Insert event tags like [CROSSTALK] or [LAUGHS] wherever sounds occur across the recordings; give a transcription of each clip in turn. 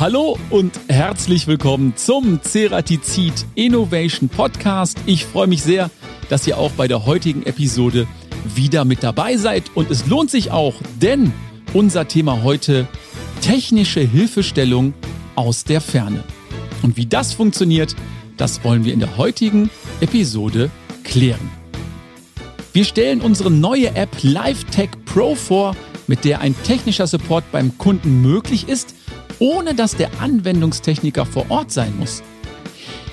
Hallo und herzlich willkommen zum Ceratizid Innovation Podcast. Ich freue mich sehr, dass ihr auch bei der heutigen Episode wieder mit dabei seid und es lohnt sich auch, denn unser Thema heute technische Hilfestellung aus der Ferne. Und wie das funktioniert, das wollen wir in der heutigen Episode klären. Wir stellen unsere neue App LiveTech Pro vor, mit der ein technischer Support beim Kunden möglich ist, ohne dass der Anwendungstechniker vor Ort sein muss.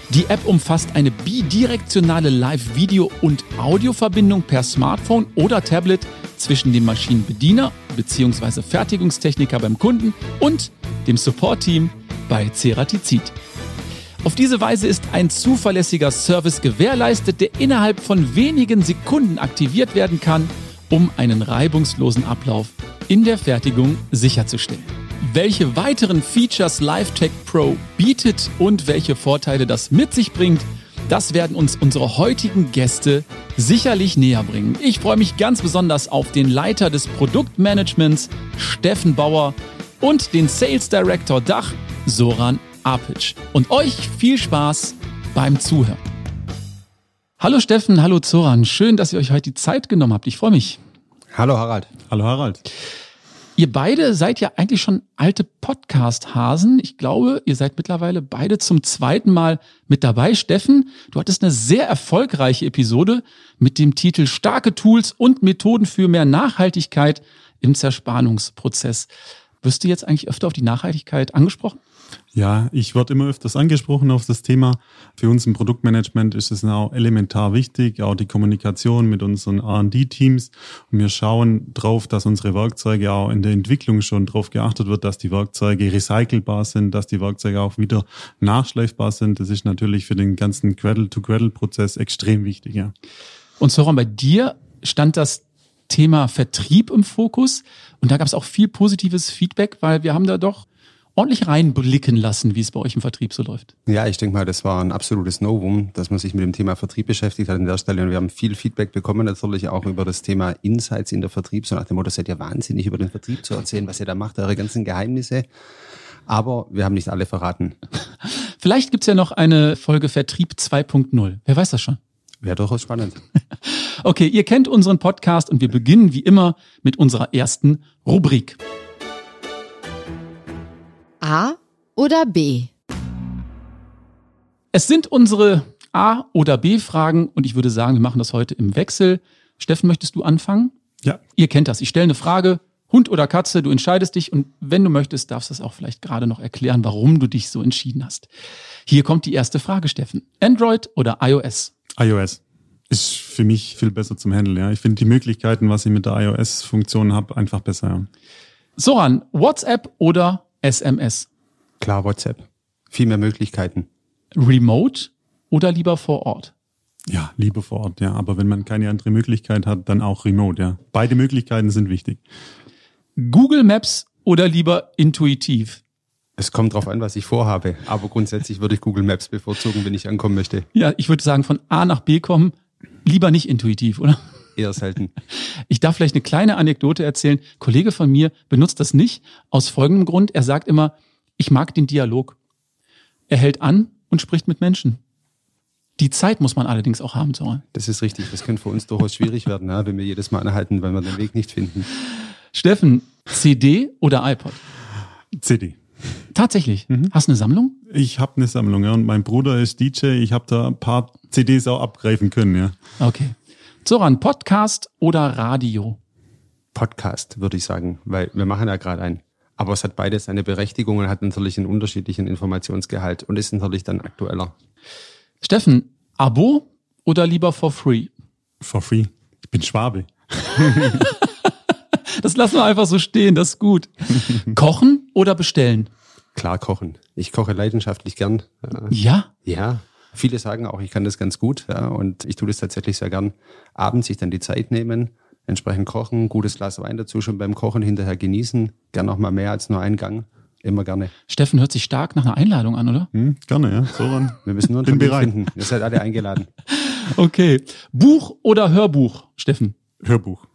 Die App umfasst eine bidirektionale Live-Video- und Audioverbindung per Smartphone oder Tablet zwischen dem Maschinenbediener bzw. Fertigungstechniker beim Kunden und dem Support-Team bei Ceratizid. Auf diese Weise ist ein zuverlässiger Service gewährleistet, der innerhalb von wenigen Sekunden aktiviert werden kann, um einen reibungslosen Ablauf in der Fertigung sicherzustellen. Welche weiteren Features LiveTech Pro bietet und welche Vorteile das mit sich bringt, das werden uns unsere heutigen Gäste sicherlich näher bringen. Ich freue mich ganz besonders auf den Leiter des Produktmanagements, Steffen Bauer, und den Sales Director Dach, Soran Apic. Und euch viel Spaß beim Zuhören. Hallo Steffen, hallo Zoran. Schön, dass ihr euch heute die Zeit genommen habt. Ich freue mich. Hallo Harald. Hallo Harald. Ihr beide seid ja eigentlich schon alte Podcast-Hasen. Ich glaube, ihr seid mittlerweile beide zum zweiten Mal mit dabei. Steffen, du hattest eine sehr erfolgreiche Episode mit dem Titel Starke Tools und Methoden für mehr Nachhaltigkeit im Zerspannungsprozess. Wirst du jetzt eigentlich öfter auf die Nachhaltigkeit angesprochen? Ja, ich werde immer öfters angesprochen auf das Thema. Für uns im Produktmanagement ist es auch elementar wichtig, auch die Kommunikation mit unseren R&D-Teams. Und wir schauen drauf, dass unsere Werkzeuge auch in der Entwicklung schon darauf geachtet wird, dass die Werkzeuge recycelbar sind, dass die Werkzeuge auch wieder nachschleifbar sind. Das ist natürlich für den ganzen Cradle-to-Cradle-Prozess extrem wichtig. Ja. Und Soran, bei dir stand das Thema Vertrieb im Fokus und da gab es auch viel positives Feedback, weil wir haben da doch ordentlich reinblicken lassen, wie es bei euch im Vertrieb so läuft. Ja, ich denke mal, das war ein absolutes Novum, dass man sich mit dem Thema Vertrieb beschäftigt hat an der Stelle. Und wir haben viel Feedback bekommen, natürlich auch über das Thema Insights in der Vertrieb. So nach dem Motto, seid ihr wahnsinnig über den Vertrieb zu erzählen, was ihr da macht, eure ganzen Geheimnisse. Aber wir haben nicht alle verraten. [LAUGHS] Vielleicht gibt's ja noch eine Folge Vertrieb 2.0. Wer weiß das schon? Wäre durchaus spannend. [LAUGHS] okay, ihr kennt unseren Podcast und wir beginnen wie immer mit unserer ersten Rubrik. A oder B? Es sind unsere A- oder B-Fragen und ich würde sagen, wir machen das heute im Wechsel. Steffen, möchtest du anfangen? Ja. Ihr kennt das. Ich stelle eine Frage, Hund oder Katze, du entscheidest dich und wenn du möchtest, darfst du es auch vielleicht gerade noch erklären, warum du dich so entschieden hast. Hier kommt die erste Frage, Steffen. Android oder iOS? iOS ist für mich viel besser zum Handeln. Ja. Ich finde die Möglichkeiten, was ich mit der iOS-Funktion habe, einfach besser. Ja. Soran, WhatsApp oder SMS? Klar, WhatsApp. Viel mehr Möglichkeiten. Remote oder lieber vor Ort? Ja, lieber vor Ort, ja. Aber wenn man keine andere Möglichkeit hat, dann auch remote, ja. Beide Möglichkeiten sind wichtig. Google Maps oder lieber intuitiv? Es kommt drauf an, was ich vorhabe. Aber grundsätzlich würde ich Google Maps bevorzugen, wenn ich ankommen möchte. Ja, ich würde sagen, von A nach B kommen, lieber nicht intuitiv, oder? Eher selten. Ich darf vielleicht eine kleine Anekdote erzählen. Ein Kollege von mir benutzt das nicht aus folgendem Grund. Er sagt immer, ich mag den Dialog. Er hält an und spricht mit Menschen. Die Zeit muss man allerdings auch haben, Soran. Das ist richtig. Das könnte für uns durchaus schwierig werden, ja, wenn wir jedes Mal anhalten, weil wir den Weg nicht finden. Steffen, CD oder iPod? CD. Tatsächlich. Mhm. Hast du eine Sammlung? Ich habe eine Sammlung, ja. Und mein Bruder ist DJ. Ich habe da ein paar CDs auch abgreifen können, ja. Okay. Zoran, Podcast oder Radio? Podcast, würde ich sagen, weil wir machen ja gerade einen. Aber es hat beides seine Berechtigung und hat natürlich einen unterschiedlichen Informationsgehalt und ist natürlich dann aktueller. Steffen, Abo oder lieber for free? For free. Ich bin Schwabe. [LAUGHS] das lassen wir einfach so stehen, das ist gut. Kochen oder bestellen? Klar kochen. Ich koche leidenschaftlich gern. Ja? Ja. Viele sagen auch, ich kann das ganz gut. Ja, und ich tue das tatsächlich sehr gern. Abends sich dann die Zeit nehmen, entsprechend kochen, gutes Glas Wein dazu schon beim Kochen hinterher genießen. Gern auch mal mehr als nur einen Gang. Immer gerne. Steffen hört sich stark nach einer Einladung an, oder? Hm, gerne, ja. So Wir müssen nur einen Bin Termin bereit. finden. Ihr seid alle eingeladen. [LAUGHS] Okay. Buch oder Hörbuch, Steffen? Hörbuch.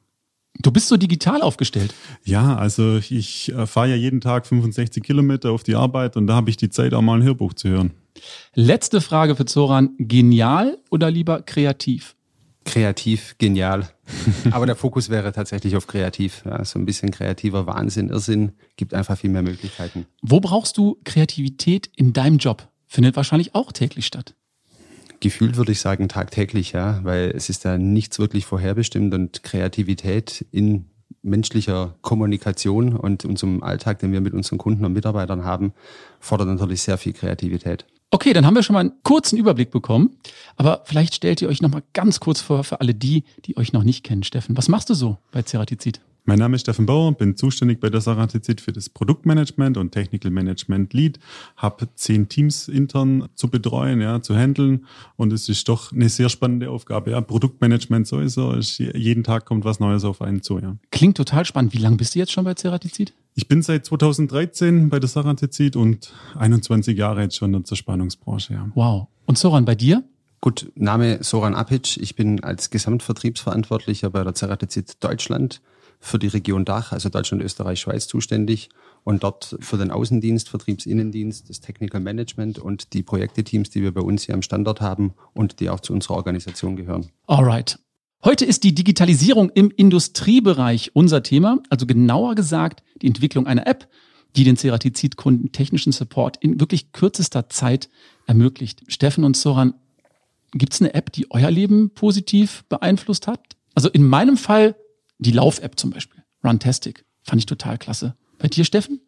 Du bist so digital aufgestellt. Ja, also ich äh, fahre ja jeden Tag 65 Kilometer auf die Arbeit und da habe ich die Zeit, auch mal ein Hörbuch zu hören. Letzte Frage für Zoran. Genial oder lieber kreativ? Kreativ, genial. [LAUGHS] Aber der Fokus wäre tatsächlich auf kreativ. Ja, so ein bisschen kreativer Wahnsinn, Irrsinn, gibt einfach viel mehr Möglichkeiten. Wo brauchst du Kreativität in deinem Job? Findet wahrscheinlich auch täglich statt. Gefühlt würde ich sagen tagtäglich, ja, weil es ist da nichts wirklich vorherbestimmt und Kreativität in menschlicher Kommunikation und unserem Alltag, den wir mit unseren Kunden und Mitarbeitern haben, fordert natürlich sehr viel Kreativität. Okay, dann haben wir schon mal einen kurzen Überblick bekommen. Aber vielleicht stellt ihr euch noch mal ganz kurz vor für alle die, die euch noch nicht kennen. Steffen, was machst du so bei Ceratizid? Mein Name ist Steffen Bauer, bin zuständig bei der Saratizid für das Produktmanagement und Technical Management Lead, habe zehn Teams intern zu betreuen, ja, zu handeln und es ist doch eine sehr spannende Aufgabe. Ja. Produktmanagement sowieso, ist, jeden Tag kommt was Neues auf einen zu. Ja. Klingt total spannend. Wie lange bist du jetzt schon bei Ceratizid? Ich bin seit 2013 bei der Saratizid und 21 Jahre jetzt schon in der Zerspannungsbranche. Ja. Wow. Und Soran, bei dir? Gut, Name Soran Apic. Ich bin als Gesamtvertriebsverantwortlicher bei der Ceratizid Deutschland für die Region Dach, also Deutschland, Österreich, Schweiz zuständig und dort für den Außendienst, Vertriebsinnendienst, das Technical Management und die Projekteteams, die wir bei uns hier am Standort haben und die auch zu unserer Organisation gehören. Alright. Heute ist die Digitalisierung im Industriebereich unser Thema, also genauer gesagt die Entwicklung einer App, die den Ceratizid-Kunden technischen Support in wirklich kürzester Zeit ermöglicht. Steffen und Soran, gibt es eine App, die euer Leben positiv beeinflusst hat? Also in meinem Fall die Lauf-App zum Beispiel, Runtastic, fand ich total klasse. Bei dir, Steffen?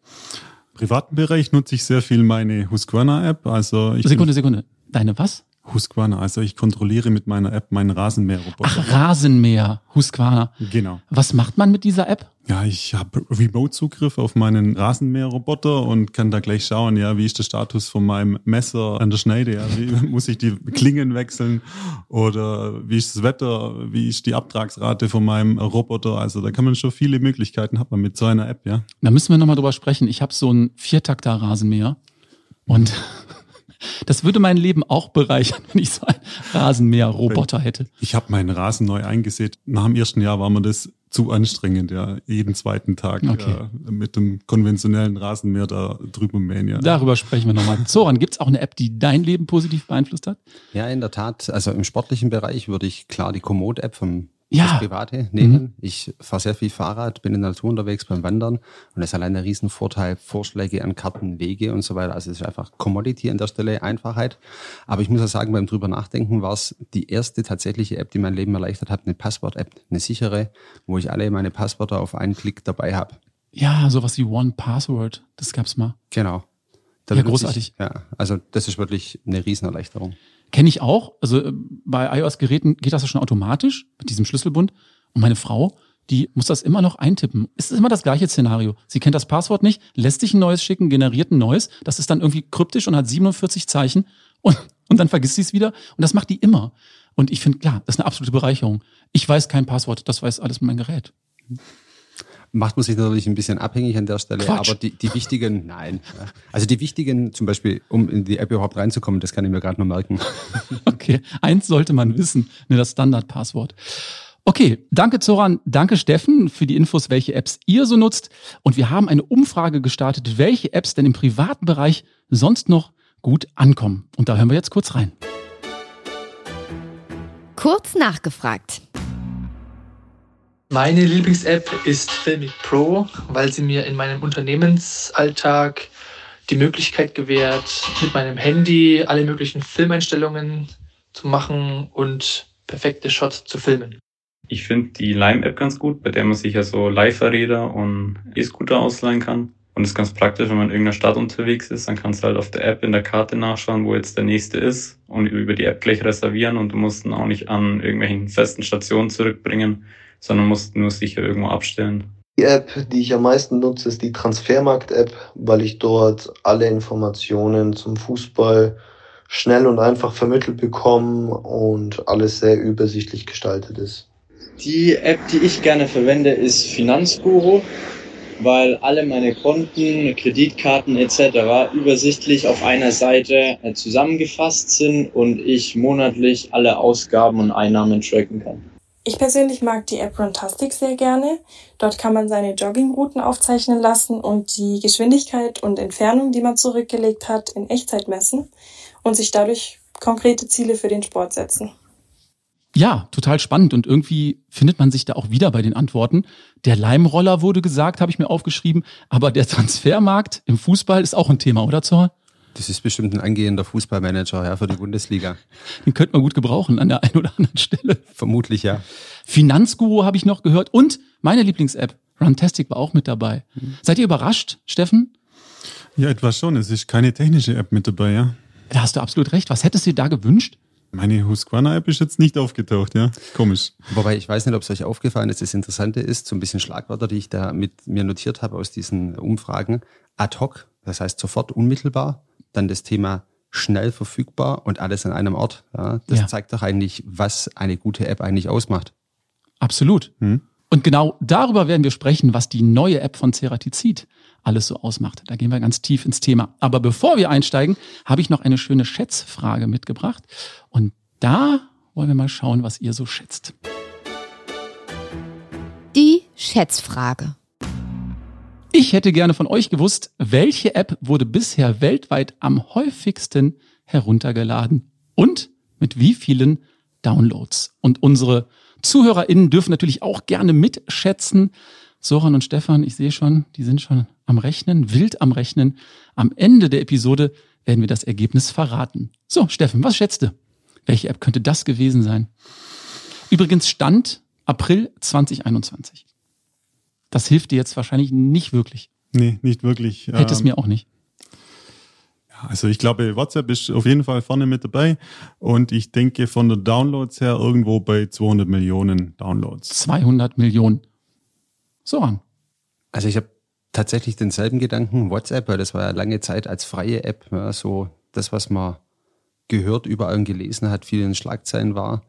Privaten Bereich nutze ich sehr viel meine Husqvarna-App. Also ich Sekunde, Sekunde. Deine was? Husqvarna. Also ich kontrolliere mit meiner App meinen Rasenmäherroboter. Ach, Rasenmäher, Husqvarna. Genau. Was macht man mit dieser App? Ja, ich habe Remote-Zugriff auf meinen Rasenmäherroboter und kann da gleich schauen, ja, wie ist der Status von meinem Messer an der Schneide, ja, wie [LAUGHS] muss ich die Klingen wechseln oder wie ist das Wetter, wie ist die Abtragsrate von meinem Roboter, also da kann man schon viele Möglichkeiten hat man mit so einer App, ja. Da müssen wir nochmal drüber sprechen. Ich habe so einen Viertakter Rasenmäher und das würde mein Leben auch bereichern, [LAUGHS] wenn ich so einen Rasenmäher-Roboter hätte. Ich habe meinen Rasen neu eingesät. Nach dem ersten Jahr war mir das zu anstrengend, ja. Jeden zweiten Tag Okay. ja, mit dem konventionellen Rasenmäher da drüber mähen, ja. Darüber sprechen wir nochmal. Soran, gibt's auch eine App, die dein Leben positiv beeinflusst hat? Ja, in der Tat. Also im sportlichen Bereich würde ich klar die Komoot-App vom Ja. das Private nehmen. Ich fahre sehr viel Fahrrad, bin in der Natur unterwegs beim Wandern und das ist allein ein Riesenvorteil. Vorschläge an Karten, Wege und so weiter. Also es ist einfach Commodity an der Stelle, Einfachheit. Aber ich muss auch sagen, beim drüber nachdenken war es die erste tatsächliche App, die mein Leben erleichtert hat, eine Passwort-App, eine sichere, wo ich alle meine Passwörter auf einen Klick dabei habe. Ja, sowas wie One Password. Das gab's mal. Genau. Ja, benutze großartig. Ich, ja, also das ist wirklich eine Riesenerleichterung. Kenne ich auch. Also äh, bei iOS-Geräten geht das ja schon automatisch mit diesem Schlüsselbund. Und meine Frau, die muss das immer noch eintippen. Es ist immer das gleiche Szenario. Sie kennt das Passwort nicht, lässt sich ein neues schicken, generiert ein neues. Das ist dann irgendwie kryptisch und hat 47 Zeichen. Und, und dann vergisst sie es wieder. Und das macht die immer. Und ich finde, klar, das ist eine absolute Bereicherung. Ich weiß kein Passwort, das weiß alles mein Gerät. Macht man sich natürlich ein bisschen abhängig an der Stelle, Quatsch. aber die, die wichtigen, [LAUGHS] nein. Also die wichtigen, zum Beispiel, um in die App überhaupt reinzukommen, das kann ich mir gerade noch merken. [LAUGHS] Okay, eins sollte man wissen, ne, das Standardpasswort. Okay, danke Zoran, danke Steffen für die Infos, welche Apps ihr so nutzt. Und wir haben eine Umfrage gestartet, welche Apps denn im privaten Bereich sonst noch gut ankommen. Und da hören wir jetzt kurz rein. Kurz nachgefragt. Meine Lieblings-App ist Filmic Pro, weil sie mir in meinem Unternehmensalltag die Möglichkeit gewährt, mit meinem Handy alle möglichen Filmeinstellungen zu machen und perfekte Shots zu filmen. Ich finde die Lime-App ganz gut, bei der man sich ja so Leihfahrräder und E-Scooter ausleihen kann. Und es ist ganz praktisch, wenn man in irgendeiner Stadt unterwegs ist, dann kannst du halt auf der App in der Karte nachschauen, wo jetzt der nächste ist und über die App gleich reservieren und du musst ihn auch nicht an irgendwelchen festen Stationen zurückbringen, sondern musst nur sicher irgendwo abstellen. Die App, die ich am meisten nutze, ist die Transfermarkt-App, weil ich dort alle Informationen zum Fußball schnell und einfach vermittelt bekomme und alles sehr übersichtlich gestaltet ist. Die App, die ich gerne verwende, ist Finanzguru, weil alle meine Konten, Kreditkarten etc. übersichtlich auf einer Seite äh, zusammengefasst sind und ich monatlich alle Ausgaben und Einnahmen tracken kann. Ich persönlich mag die App Runtastic sehr gerne. Dort kann man seine Joggingrouten aufzeichnen lassen und die Geschwindigkeit und Entfernung, die man zurückgelegt hat, in Echtzeit messen und sich dadurch konkrete Ziele für den Sport setzen. Ja, total spannend und irgendwie findet man sich da auch wieder bei den Antworten. Der Leimroller wurde gesagt, habe ich mir aufgeschrieben, aber der Transfermarkt im Fußball ist auch ein Thema, oder Zorn? Das ist bestimmt ein angehender Fußballmanager ja, für die Bundesliga. Den könnte man gut gebrauchen an der einen oder anderen Stelle. Vermutlich, ja. Finanzguru habe ich noch gehört und meine Lieblings-App, Runtastic, war auch mit dabei. Mhm. Seid ihr überrascht, Steffen? Ja, etwas schon. Es ist keine technische App mit dabei, ja. Da hast du absolut recht. Was hättest du dir da gewünscht? Meine Husqvarna-App ist jetzt nicht aufgetaucht, ja. Komisch. Wobei ich weiß nicht, ob es euch aufgefallen ist. Das Interessante ist, so ein bisschen Schlagwörter, die ich da mit mir notiert habe aus diesen Umfragen. Ad hoc, das heißt sofort unmittelbar. Dann das Thema schnell verfügbar und alles an einem Ort. Ja, das ja. zeigt doch eigentlich, was eine gute App eigentlich ausmacht. Absolut. Hm. Und genau darüber werden wir sprechen, was die neue App von Ceratizid alles so ausmacht. Da gehen wir ganz tief ins Thema. Aber bevor wir einsteigen, habe ich noch eine schöne Schätzfrage mitgebracht. Und da wollen wir mal schauen, was ihr so schätzt. Die Schätzfrage. Ich hätte gerne von euch gewusst, welche App wurde bisher weltweit am häufigsten heruntergeladen und mit wie vielen Downloads. Und unsere ZuhörerInnen dürfen natürlich auch gerne mitschätzen. Soran und Stefan, ich sehe schon, die sind schon am Rechnen, wild am Rechnen. Am Ende der Episode werden wir das Ergebnis verraten. So, Steffen, was schätzt du? Welche App könnte das gewesen sein? Übrigens Stand April 2021. Das hilft dir jetzt wahrscheinlich nicht wirklich. Nee, nicht wirklich. Hätte es ähm, mir auch nicht. Also ich glaube, WhatsApp ist auf jeden Fall vorne mit dabei und ich denke von der Downloads her irgendwo bei 200 Millionen Downloads. 200 Millionen. So an. Also ich habe tatsächlich denselben Gedanken, WhatsApp, weil das war ja lange Zeit als freie App, ja, so das, was man gehört, überall und gelesen hat, vielen Schlagzeilen war.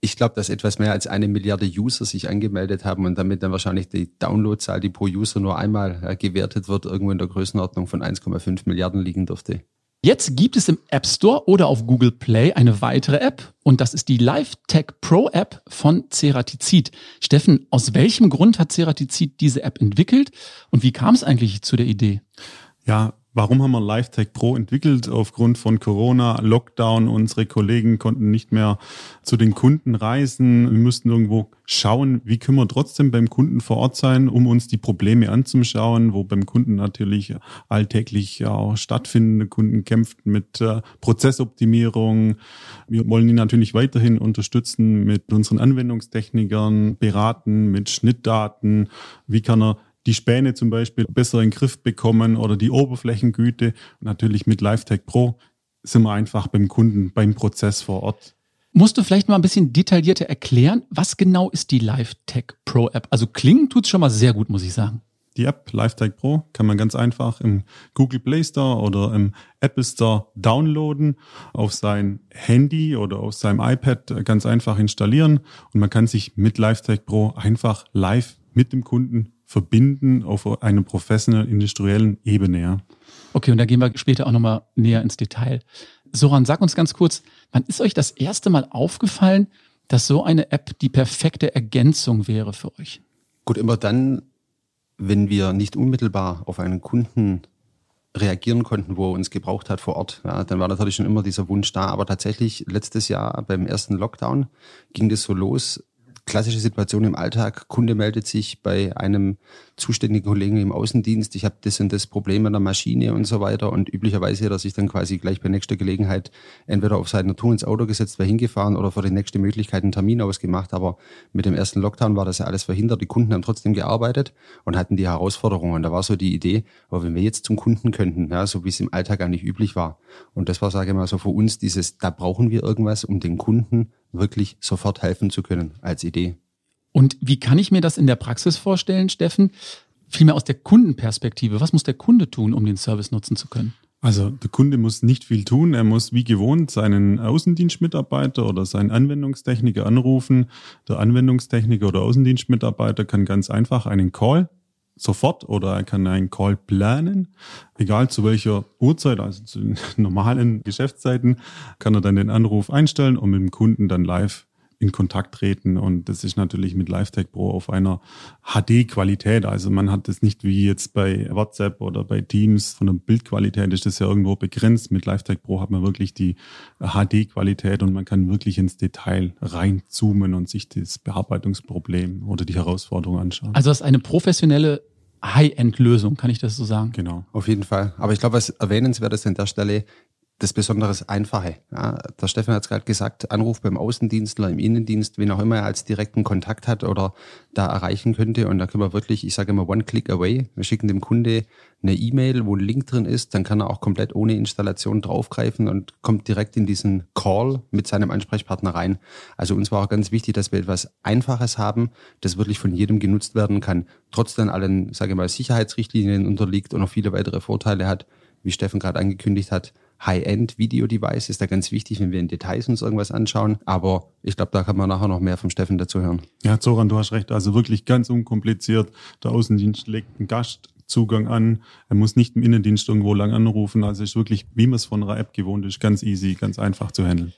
Ich glaube, dass etwas mehr als eine Milliarde User sich angemeldet haben und damit dann wahrscheinlich die Downloadzahl, die pro User nur einmal ja, gewertet wird, irgendwo in der Größenordnung von 1,5 Milliarden liegen dürfte. Jetzt gibt es im App Store oder auf Google Play eine weitere App und das ist die LiveTech Pro App von Ceratizid. Steffen, aus welchem Grund hat Ceratizid diese App entwickelt und wie kam es eigentlich zu der Idee? Ja, Warum haben wir LiveTech Pro entwickelt? Aufgrund von Corona, Lockdown, unsere Kollegen konnten nicht mehr zu den Kunden reisen. Wir mussten irgendwo schauen, wie können wir trotzdem beim Kunden vor Ort sein, um uns die Probleme anzuschauen, wo beim Kunden natürlich alltäglich auch stattfindende Kunden kämpft mit äh, Prozessoptimierung. Wir wollen ihn natürlich weiterhin unterstützen mit unseren Anwendungstechnikern, beraten mit Schnittdaten. Wie kann er die Späne zum Beispiel besser in den Griff bekommen oder die Oberflächengüte. Und natürlich mit LiveTech Pro sind wir einfach beim Kunden, beim Prozess vor Ort. Musst du vielleicht mal ein bisschen detaillierter erklären, was genau ist die LiveTech Pro App? Also klingen tut es schon mal sehr gut, muss ich sagen. Die App LiveTech Pro kann man ganz einfach im Google Play Store oder im Apple Store downloaden, auf sein Handy oder auf seinem iPad ganz einfach installieren und man kann sich mit LiveTech Pro einfach live mit dem Kunden verbinden auf einer professionellen, industriellen Ebene. Ja. Okay, und da gehen wir später auch nochmal näher ins Detail. Soran, sag uns ganz kurz, wann ist euch das erste Mal aufgefallen, dass so eine App die perfekte Ergänzung wäre für euch? Gut, immer dann, wenn wir nicht unmittelbar auf einen Kunden reagieren konnten, wo er uns gebraucht hat vor Ort. Ja, dann war natürlich schon immer dieser Wunsch da. Aber tatsächlich letztes Jahr beim ersten Lockdown ging das so los, klassische Situation im Alltag. Kunde meldet sich bei einem zuständigen Kollegen im Außendienst, ich habe das und das Problem an der Maschine und so weiter. Und üblicherweise hat er sich dann quasi gleich bei nächster Gelegenheit entweder auf seine Tour ins Auto gesetzt, war hingefahren oder für die nächste Möglichkeit einen Termin ausgemacht. Aber mit dem ersten Lockdown war das ja alles verhindert. Die Kunden haben trotzdem gearbeitet und hatten die Herausforderungen. Und da war so die Idee, aber wenn wir jetzt zum Kunden könnten, ja, so wie es im Alltag eigentlich üblich war. Und das war, sage ich mal, so für uns dieses, da brauchen wir irgendwas, um den Kunden wirklich sofort helfen zu können als Idee. Und wie kann ich mir das in der Praxis vorstellen, Steffen? Vielmehr aus der Kundenperspektive. Was muss der Kunde tun, um den Service nutzen zu können? Also der Kunde muss nicht viel tun. Er muss wie gewohnt seinen Außendienstmitarbeiter oder seinen Anwendungstechniker anrufen. Der Anwendungstechniker oder Außendienstmitarbeiter kann ganz einfach einen Call sofort oder er kann einen Call planen, egal zu welcher Uhrzeit, also zu [LAUGHS] normalen Geschäftszeiten, kann er dann den Anruf einstellen und mit dem Kunden dann live in Kontakt treten. Und das ist natürlich mit LiveTech Pro auf einer HD-Qualität. Also man hat das nicht wie jetzt bei WhatsApp oder bei Teams von der Bildqualität ist das ja irgendwo begrenzt. Mit LiveTech Pro hat man wirklich die HD-Qualität und man kann wirklich ins Detail reinzoomen und sich das Bearbeitungsproblem oder die Herausforderung anschauen. Also das ist eine professionelle High-End-Lösung, kann ich das so sagen? Genau. Auf jeden Fall. Aber ich glaube, was erwähnenswert ist an der Stelle, das Besonderes Einfache. Ja, der Stefan hat es gerade gesagt, Anruf beim Außendienstler, im Innendienst, wen auch immer er als direkten Kontakt hat oder da erreichen könnte. Und da können wir wirklich, ich sage immer, one click away. Wir schicken dem Kunde eine E-Mail, wo ein Link drin ist, dann kann er auch komplett ohne Installation draufgreifen und kommt direkt in diesen Call mit seinem Ansprechpartner rein. Also uns war auch ganz wichtig, dass wir etwas Einfaches haben, das wirklich von jedem genutzt werden kann, trotzdem allen, sage ich mal, Sicherheitsrichtlinien unterliegt und noch viele weitere Vorteile hat, wie Steffen gerade angekündigt hat High-End-Video-Device ist da ganz wichtig, wenn wir in Details uns irgendwas anschauen. Aber ich glaube, da kann man nachher noch mehr vom Steffen dazu hören. Ja, Zoran, du hast recht. Also wirklich ganz unkompliziert. Der Außendienst legt einen Gastzugang an. Er muss nicht im Innendienst irgendwo lang anrufen. Also ist wirklich, wie man es von einer App gewohnt ist, ganz easy, ganz einfach zu handeln.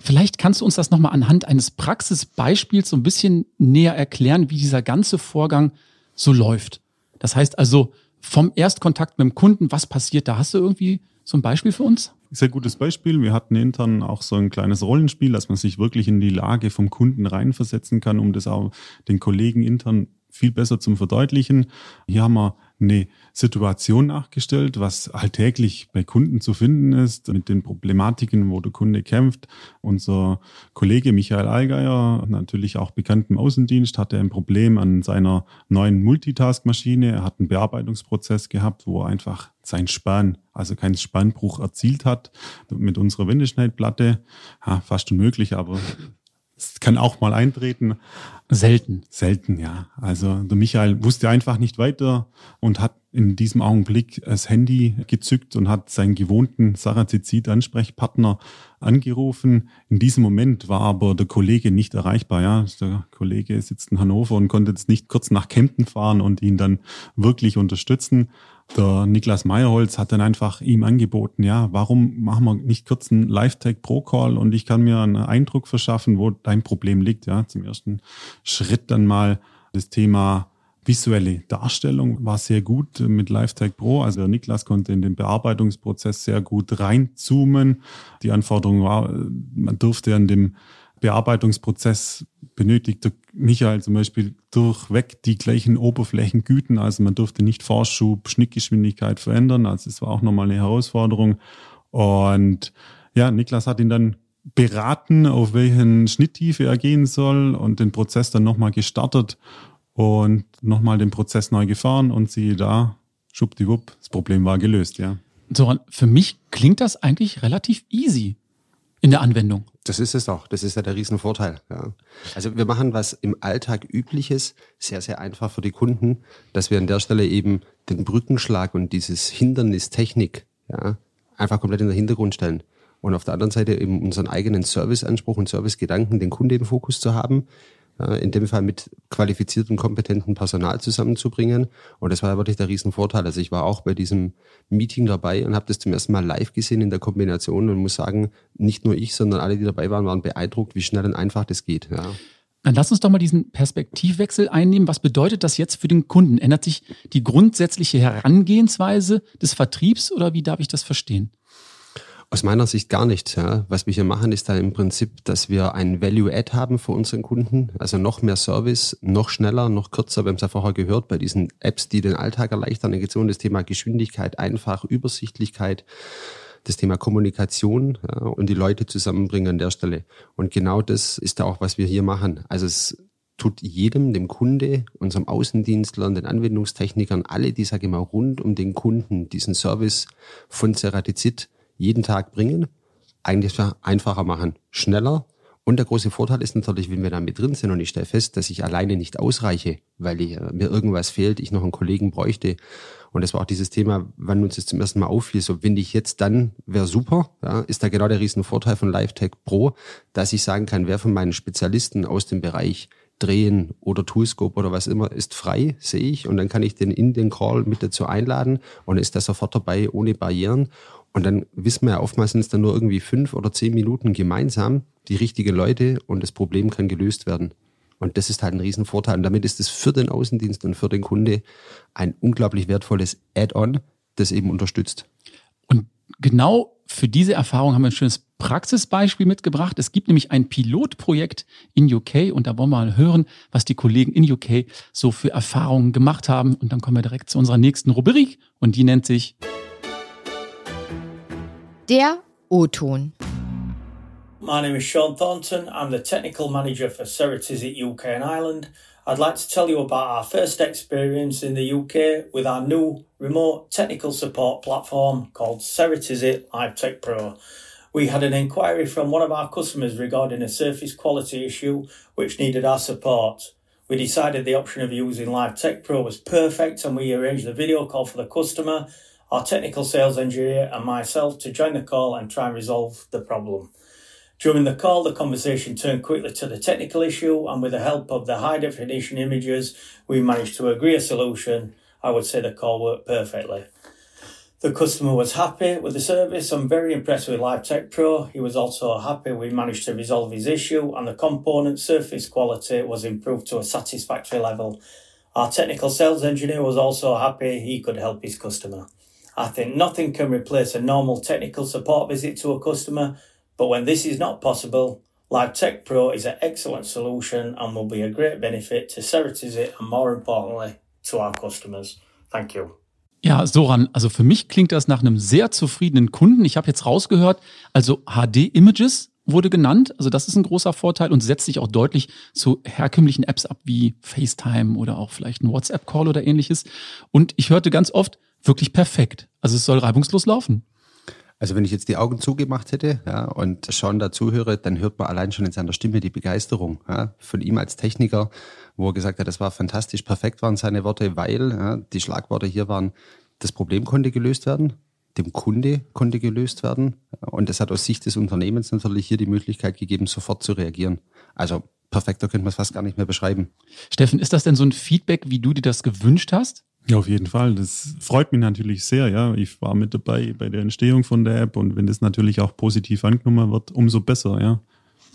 Vielleicht kannst du uns das nochmal anhand eines Praxisbeispiels so ein bisschen näher erklären, wie dieser ganze Vorgang so läuft. Das heißt also, vom Erstkontakt mit dem Kunden, was passiert da? Hast du irgendwie so ein Beispiel für uns? Sehr gutes Beispiel. Wir hatten intern auch so ein kleines Rollenspiel, dass man sich wirklich in die Lage vom Kunden reinversetzen kann, um das auch den Kollegen intern viel besser zum Verdeutlichen. Hier haben wir eine Situation nachgestellt, was alltäglich bei Kunden zu finden ist, mit den Problematiken, wo der Kunde kämpft. Unser Kollege Michael Allgeier, natürlich auch bekannt im Außendienst, hatte ein Problem an seiner neuen Multitask-Maschine. Er hat einen Bearbeitungsprozess gehabt, wo er einfach sein Spann, also keinen Spannbruch erzielt hat mit unserer Wendeschneidplatte. Ja, fast unmöglich, aber es kann auch mal eintreten. Selten. Selten, ja. Also der Michael wusste einfach nicht weiter und hat in diesem Augenblick das Handy gezückt und hat seinen gewohnten Sarazizid-Ansprechpartner angerufen. In diesem Moment war aber der Kollege nicht erreichbar. Ja, der Kollege sitzt in Hannover und konnte jetzt nicht kurz nach Kempten fahren und ihn dann wirklich unterstützen. Der Niklas Meyerholz hat dann einfach ihm angeboten, ja, warum machen wir nicht kurz einen Live-Tag Pro Call und ich kann mir einen Eindruck verschaffen, wo dein Problem liegt, ja. Zum ersten Schritt dann mal das Thema visuelle Darstellung war sehr gut mit LiveTag Pro. Also der Niklas konnte in den Bearbeitungsprozess sehr gut reinzoomen. Die Anforderung war, man durfte an dem Bearbeitungsprozess benötigte Michael zum Beispiel durchweg die gleichen Oberflächengüten. Also man durfte nicht Vorschub, Schnittgeschwindigkeit verändern. Also es war auch nochmal eine Herausforderung. Und ja, Niklas hat ihn dann beraten, auf welchen Schnitttiefe er gehen soll und den Prozess dann nochmal gestartet und nochmal den Prozess neu gefahren und siehe da, schwuppdiwupp, das Problem war gelöst, ja. So, für mich klingt das eigentlich relativ easy in der Anwendung. Das ist es auch. Das ist ja der Riesenvorteil. Ja. Also wir machen was im Alltag übliches sehr, sehr einfach für die Kunden, dass wir an der Stelle eben den Brückenschlag und dieses Hindernis Technik ja, einfach komplett in den Hintergrund stellen. Und auf der anderen Seite eben unseren eigenen Serviceanspruch und Servicegedanken, den Kunden im Fokus zu haben, in dem Fall mit qualifiziertem, kompetenten Personal zusammenzubringen. Und das war wirklich der Riesenvorteil. Also ich war auch bei diesem Meeting dabei und habe das zum ersten Mal live gesehen in der Kombination und muss sagen, nicht nur ich, sondern alle, die dabei waren, waren beeindruckt, wie schnell und einfach das geht. Ja. Dann lass uns doch mal diesen Perspektivwechsel einnehmen. Was bedeutet das jetzt für den Kunden? Ändert sich die grundsätzliche Herangehensweise des Vertriebs oder wie darf ich das verstehen? Aus meiner Sicht gar nicht. Ja. Was wir hier machen, ist da im Prinzip, dass wir ein Value-Add haben für unseren Kunden. Also noch mehr Service, noch schneller, noch kürzer. Wir haben es ja vorher gehört, bei diesen Apps, die den Alltag erleichtern. Da geht es um das Thema Geschwindigkeit, einfach, Übersichtlichkeit, das Thema Kommunikation ja, und die Leute zusammenbringen an der Stelle. Und genau das ist da auch, was wir hier machen. Also es tut jedem, dem Kunde, unserem Außendienstler, den Anwendungstechnikern, alle, die, sage ich mal, rund um den Kunden diesen Service von Ceratizid jeden Tag bringen, eigentlich einfacher machen, schneller. Und der große Vorteil ist natürlich, wenn wir da mit drin sind und ich stelle fest, dass ich alleine nicht ausreiche, weil ich, äh, mir irgendwas fehlt, ich noch einen Kollegen bräuchte. Und das war auch dieses Thema, wann uns das zum ersten Mal auffiel, so wenn ich jetzt dann, wäre super, ja, ist da genau der riesen Vorteil von LiveTech Pro, dass ich sagen kann, wer von meinen Spezialisten aus dem Bereich Drehen oder Toolscope oder was immer ist frei, sehe ich. Und dann kann ich den in den Call mit dazu einladen und ist da sofort dabei, ohne Barrieren. Und dann wissen wir ja, oftmals sind es dann nur irgendwie fünf oder zehn Minuten gemeinsam, die richtigen Leute und das Problem kann gelöst werden. Und das ist halt ein Riesenvorteil. Und damit ist es für den Außendienst und für den Kunde ein unglaublich wertvolles Add-on, das eben unterstützt. Und genau für diese Erfahrung haben wir ein schönes Praxisbeispiel mitgebracht. Es gibt nämlich ein Pilotprojekt in UK und da wollen wir mal hören, was die Kollegen in UK so für Erfahrungen gemacht haben. Und dann kommen wir direkt zu unserer nächsten Rubrik und die nennt sich Der O-Ton. My name is Sean Thornton. I'm the technical manager for Ceratizit UK and Ireland. I'd like to tell you about our first experience in the UK with our new remote technical support platform called Cerrities Live Tech Pro. We had an inquiry from one of our customers regarding a surface quality issue which needed our support. We decided the option of using Live Tech Pro was perfect and we arranged a video call for the customer, our technical sales engineer and myself to join the call and try and resolve the problem. During the call, the conversation turned quickly to the technical issue, and with the help of the high definition images, we managed to agree a solution. I would say the call worked perfectly. The customer was happy with the service. I'm very impressed with LiveTech Pro. He was also happy we managed to resolve his issue and the component surface quality was improved to a satisfactory level. Our technical sales engineer was also happy he could help his customer. I think nothing can replace a normal technical support visit to a customer, but when this is not possible, LiveTech Pro is an excellent solution and will be a great benefit to Ceratizit and more importantly to our customers. Thank you. Ja, Soran, also für mich klingt das nach einem sehr zufriedenen Kunden. Ich habe jetzt rausgehört, also HD-Images wurde genannt. Also das ist ein großer Vorteil und setzt sich auch deutlich zu herkömmlichen Apps ab wie FaceTime oder auch vielleicht ein WhatsApp-Call oder ähnliches. Und ich hörte ganz oft wirklich perfekt. Also es soll reibungslos laufen. Also wenn ich jetzt die Augen zugemacht hätte ja, und Sean dazu höre, dann hört man allein schon in seiner Stimme die Begeisterung ja, von ihm als Techniker, wo er gesagt hat, das war fantastisch, perfekt waren seine Worte, weil ja, die Schlagworte hier waren, das Problem konnte gelöst werden, dem Kunde konnte gelöst werden und es hat aus Sicht des Unternehmens natürlich hier die Möglichkeit gegeben, sofort zu reagieren. Also perfekter könnte man es fast gar nicht mehr beschreiben. Steffen, ist das denn so ein Feedback, wie du dir das gewünscht hast? Ja, auf jeden Fall. Das freut mich natürlich sehr. Ja, ich war mit dabei bei der Entstehung von der App und wenn das natürlich auch positiv angenommen wird, umso besser. Ja.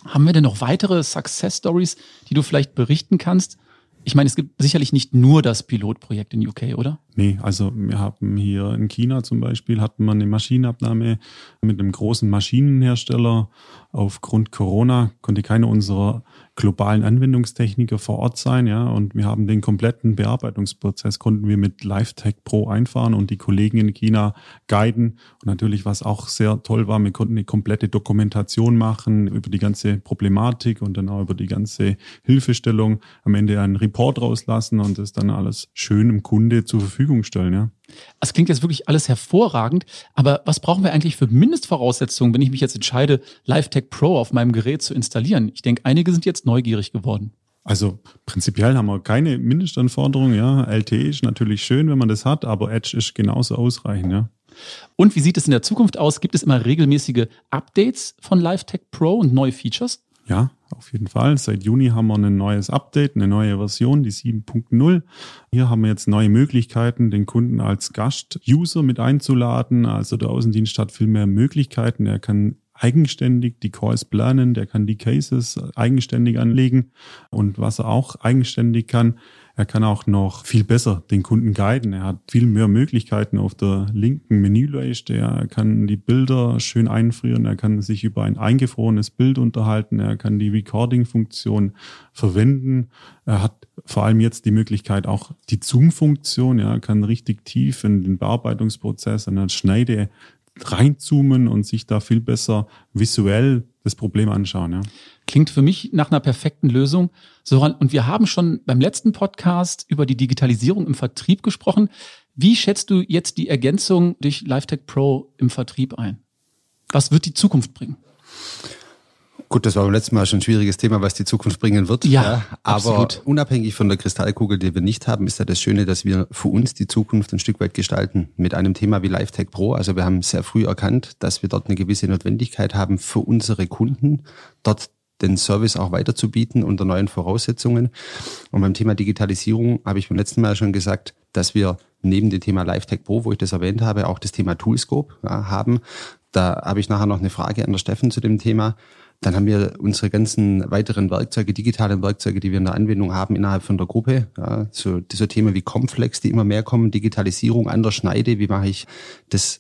Haben wir denn noch weitere Success Stories, die du vielleicht berichten kannst? Ich meine, es gibt sicherlich nicht nur das Pilotprojekt in UK, oder? Nee, also wir haben hier in China zum Beispiel hatten wir eine Maschinenabnahme mit einem großen Maschinenhersteller. Aufgrund Corona konnte keiner unserer globalen Anwendungstechniker vor Ort sein, ja, und wir haben den kompletten Bearbeitungsprozess konnten wir mit LiveTech Pro einfahren und die Kollegen in China guiden. Und natürlich, was auch sehr toll war, wir konnten eine komplette Dokumentation machen über die ganze Problematik und dann auch über die ganze Hilfestellung. Am Ende einen Report rauslassen und das dann alles schön im Kunde zur Verfügung stellen, ja. Das klingt jetzt wirklich alles hervorragend, aber was brauchen wir eigentlich für Mindestvoraussetzungen, wenn ich mich jetzt entscheide, LiveTech Pro auf meinem Gerät zu installieren? Ich denke, einige sind jetzt neugierig geworden. Also prinzipiell haben wir keine Mindestanforderungen, ja. LTE ist natürlich schön, wenn man das hat, aber Edge ist genauso ausreichend, ja. Und wie sieht es in der Zukunft aus? Gibt es immer regelmäßige Updates von LiveTech Pro und neue Features? Ja, auf jeden Fall. Seit Juni haben wir ein neues Update, eine neue Version, die 7.0. Hier haben wir jetzt neue Möglichkeiten, den Kunden als Gast-User mit einzuladen. Also der Außendienst hat viel mehr Möglichkeiten. Er kann eigenständig die Calls planen, der kann die Cases eigenständig anlegen. Und was er auch eigenständig kann, er kann auch noch viel besser den Kunden guiden. Er hat viel mehr Möglichkeiten auf der linken Menüleiste. Er kann die Bilder schön einfrieren. Er kann sich über ein eingefrorenes Bild unterhalten. Er kann die Recording-Funktion verwenden. Er hat vor allem jetzt die Möglichkeit auch die Zoom-Funktion. Er kann richtig tief in den Bearbeitungsprozess, in der Schneide reinzoomen und sich da viel besser visuell das Problem anschauen. Ja. Klingt für mich nach einer perfekten Lösung. Soran, und wir haben schon beim letzten Podcast über die Digitalisierung im Vertrieb gesprochen. Wie schätzt du jetzt die Ergänzung durch LiveTech Pro im Vertrieb ein? Was wird die Zukunft bringen? Gut, das war beim letzten Mal schon ein schwieriges Thema, was die Zukunft bringen wird. Ja, ja aber absolut. unabhängig von der Kristallkugel, die wir nicht haben, ist ja das Schöne, dass wir für uns die Zukunft ein Stück weit gestalten mit einem Thema wie LiveTech Pro. Also wir haben sehr früh erkannt, dass wir dort eine gewisse Notwendigkeit haben für unsere Kunden, dort den Service auch weiterzubieten unter neuen Voraussetzungen. Und beim Thema Digitalisierung habe ich beim letzten Mal schon gesagt, dass wir neben dem Thema LiveTech Pro, wo ich das erwähnt habe, auch das Thema Toolscope ja, haben. Da habe ich nachher noch eine Frage an der Steffen zu dem Thema. Dann haben wir unsere ganzen weiteren Werkzeuge, digitalen Werkzeuge, die wir in der Anwendung haben innerhalb von der Gruppe. Ja, so diese Themen wie Complex, die immer mehr kommen, Digitalisierung an der Schneide. Wie mache ich das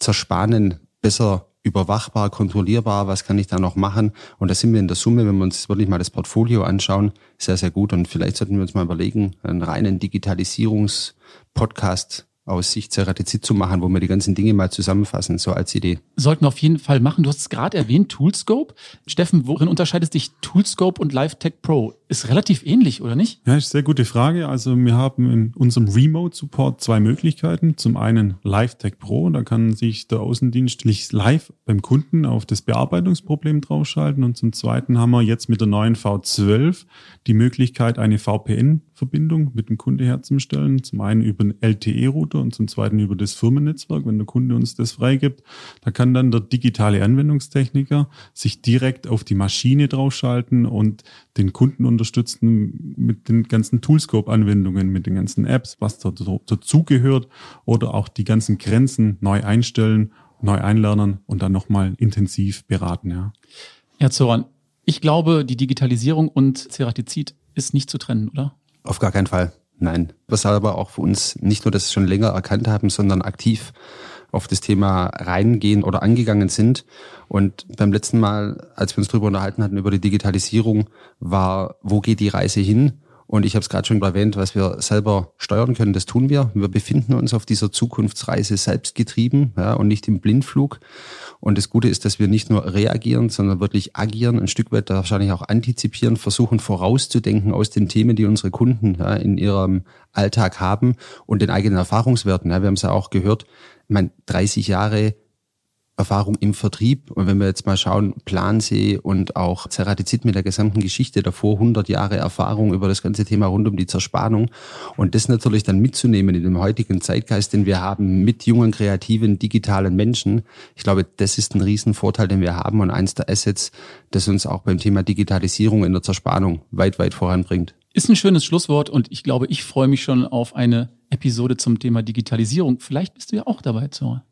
Zerspanen besser überwachbar, kontrollierbar, was kann ich da noch machen? Und da sind wir in der Summe, wenn wir uns wirklich mal das Portfolio anschauen, sehr, sehr gut. Und vielleicht sollten wir uns mal überlegen, einen reinen Digitalisierungspodcast aus Sicht Ceratizid zu machen, wo wir die ganzen Dinge mal zusammenfassen, so als Idee. Sollten wir auf jeden Fall machen. Du hast es gerade erwähnt, Toolscope. Steffen, worin unterscheidet sich Toolscope und LiveTech Pro? Ist relativ ähnlich, oder nicht? Ja, ist eine sehr gute Frage. Also wir haben in unserem Remote-Support zwei Möglichkeiten. Zum einen LiveTech Pro, da kann sich der Außendienst live beim Kunden auf das Bearbeitungsproblem draufschalten. Und zum zweiten haben wir jetzt mit der neuen V12 die Möglichkeit, eine VPN-Verbindung mit dem Kunde herzustellen. Zum einen über einen LTE-Router und zum zweiten über das Firmennetzwerk, wenn der Kunde uns das freigibt. Da kann dann der digitale Anwendungstechniker sich direkt auf die Maschine draufschalten und den Kunden unterstützen mit den ganzen Toolscope-Anwendungen, mit den ganzen Apps, was dazugehört oder auch die ganzen Grenzen neu einstellen, neu einlernen und dann nochmal intensiv beraten. Ja. Herr Zoran, ich glaube, die Digitalisierung und Ceratizid ist nicht zu trennen, oder? Auf gar keinen Fall. Nein. Was aber auch für uns nicht nur das schon länger erkannt haben, sondern aktiv auf das Thema reingehen oder angegangen sind. Und beim letzten Mal, als wir uns darüber unterhalten hatten, über die Digitalisierung, war, wo geht die Reise hin? Und ich habe es gerade schon erwähnt, was wir selber steuern können, das tun wir. Wir befinden uns auf dieser Zukunftsreise selbst getrieben ja, und nicht im Blindflug. Und das Gute ist, dass wir nicht nur reagieren, sondern wirklich agieren, ein Stück weit wahrscheinlich auch antizipieren, versuchen vorauszudenken aus den Themen, die unsere Kunden ja, in ihrem Alltag haben und den eigenen Erfahrungswerten. Ja, wir haben es ja auch gehört, ich meine, 30 Jahre Erfahrung im Vertrieb. Und wenn wir jetzt mal schauen, Plansee und auch Ceratizid mit der gesamten Geschichte davor, 100 Jahre Erfahrung über das ganze Thema rund um die Zerspannung. Und das natürlich dann mitzunehmen in dem heutigen Zeitgeist, den wir haben, mit jungen, kreativen, digitalen Menschen. Ich glaube, das ist ein Riesenvorteil, den wir haben und eins der Assets, das uns auch beim Thema Digitalisierung in der Zerspannung weit, weit voranbringt. Ist ein schönes Schlusswort und ich glaube, ich freue mich schon auf eine Episode zum Thema Digitalisierung. Vielleicht bist du ja auch dabei, Zora.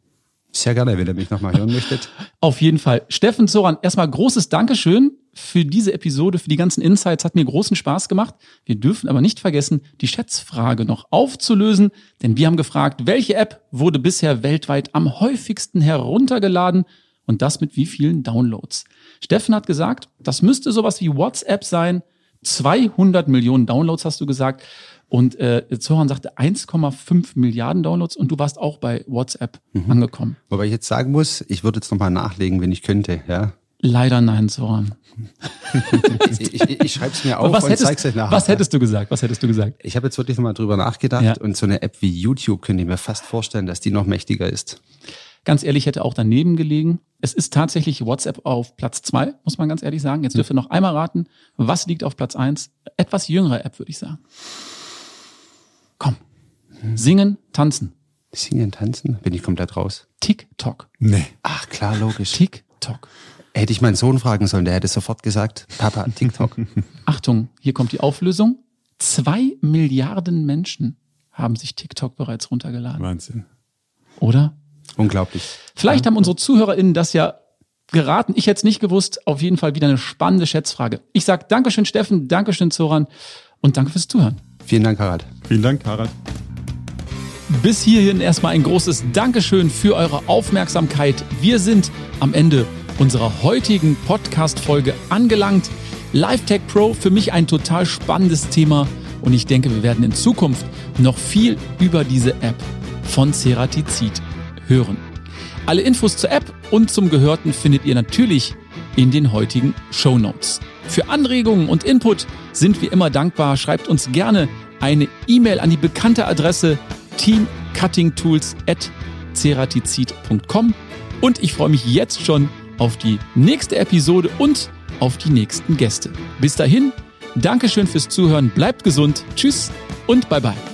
Sehr gerne, wenn ihr mich nochmal hören möchtet. [LAUGHS] Auf jeden Fall. Steffen Zoran, erstmal großes Dankeschön für diese Episode, für die ganzen Insights. Hat mir großen Spaß gemacht. Wir dürfen aber nicht vergessen, die Schätzfrage noch aufzulösen, denn wir haben gefragt, welche App wurde bisher weltweit am häufigsten heruntergeladen und das mit wie vielen Downloads? Steffen hat gesagt, das müsste sowas wie WhatsApp sein. 200 Millionen Downloads hast du gesagt. Und äh, Zoran sagte 1,5 Milliarden Downloads und du warst auch bei WhatsApp mhm. angekommen. Wobei ich jetzt sagen muss, ich würde jetzt nochmal nachlegen, wenn ich könnte, ja. Leider nein, Zoran. ich ich, ich schreibe es mir auf was und hättest, zeig's euch nachher. Was hättest du gesagt? Was hättest du gesagt? Ich habe jetzt wirklich nochmal drüber nachgedacht ja. und so eine App wie YouTube könnte ich mir fast vorstellen, dass die noch mächtiger ist. Ganz ehrlich, hätte auch daneben gelegen. Es ist tatsächlich WhatsApp auf Platz zwei, muss man ganz ehrlich sagen. Jetzt dürft ihr noch einmal raten, was liegt auf Platz eins? Etwas jüngere App, würde ich sagen. Komm. Singen, tanzen. Singen, tanzen? Bin ich komplett raus. TikTok. Nee. Ach, klar, logisch. TikTok. Hätte ich meinen Sohn fragen sollen, der hätte sofort gesagt, Papa, TikTok. [LAUGHS] Achtung, hier kommt die Auflösung. Zwei Milliarden Menschen haben sich TikTok bereits runtergeladen. Wahnsinn. Oder? Unglaublich. Vielleicht ja. haben unsere ZuhörerInnen das ja geraten. Ich hätte es nicht gewusst. Auf jeden Fall wieder eine spannende Schätzfrage. Ich sage Dankeschön, Steffen, Dankeschön, Zoran und danke fürs Zuhören. Vielen Dank, Harald. Vielen Dank, Harald. Bis hierhin erstmal ein großes Dankeschön für eure Aufmerksamkeit. Wir sind am Ende unserer heutigen Podcast-Folge angelangt. LiveTech Pro für mich ein total spannendes Thema und ich denke, wir werden in Zukunft noch viel über diese App von Ceratizid hören. Alle Infos zur App und zum Gehörten findet ihr natürlich in den heutigen Show Notes. Für Anregungen und Input sind wir immer dankbar. Schreibt uns gerne eine E-Mail an die bekannte Adresse teamcuttingtools.ceratizid.com und ich freue mich jetzt schon auf die nächste Episode und auf die nächsten Gäste. Bis dahin, Dankeschön fürs Zuhören, bleibt gesund, tschüss und bye bye.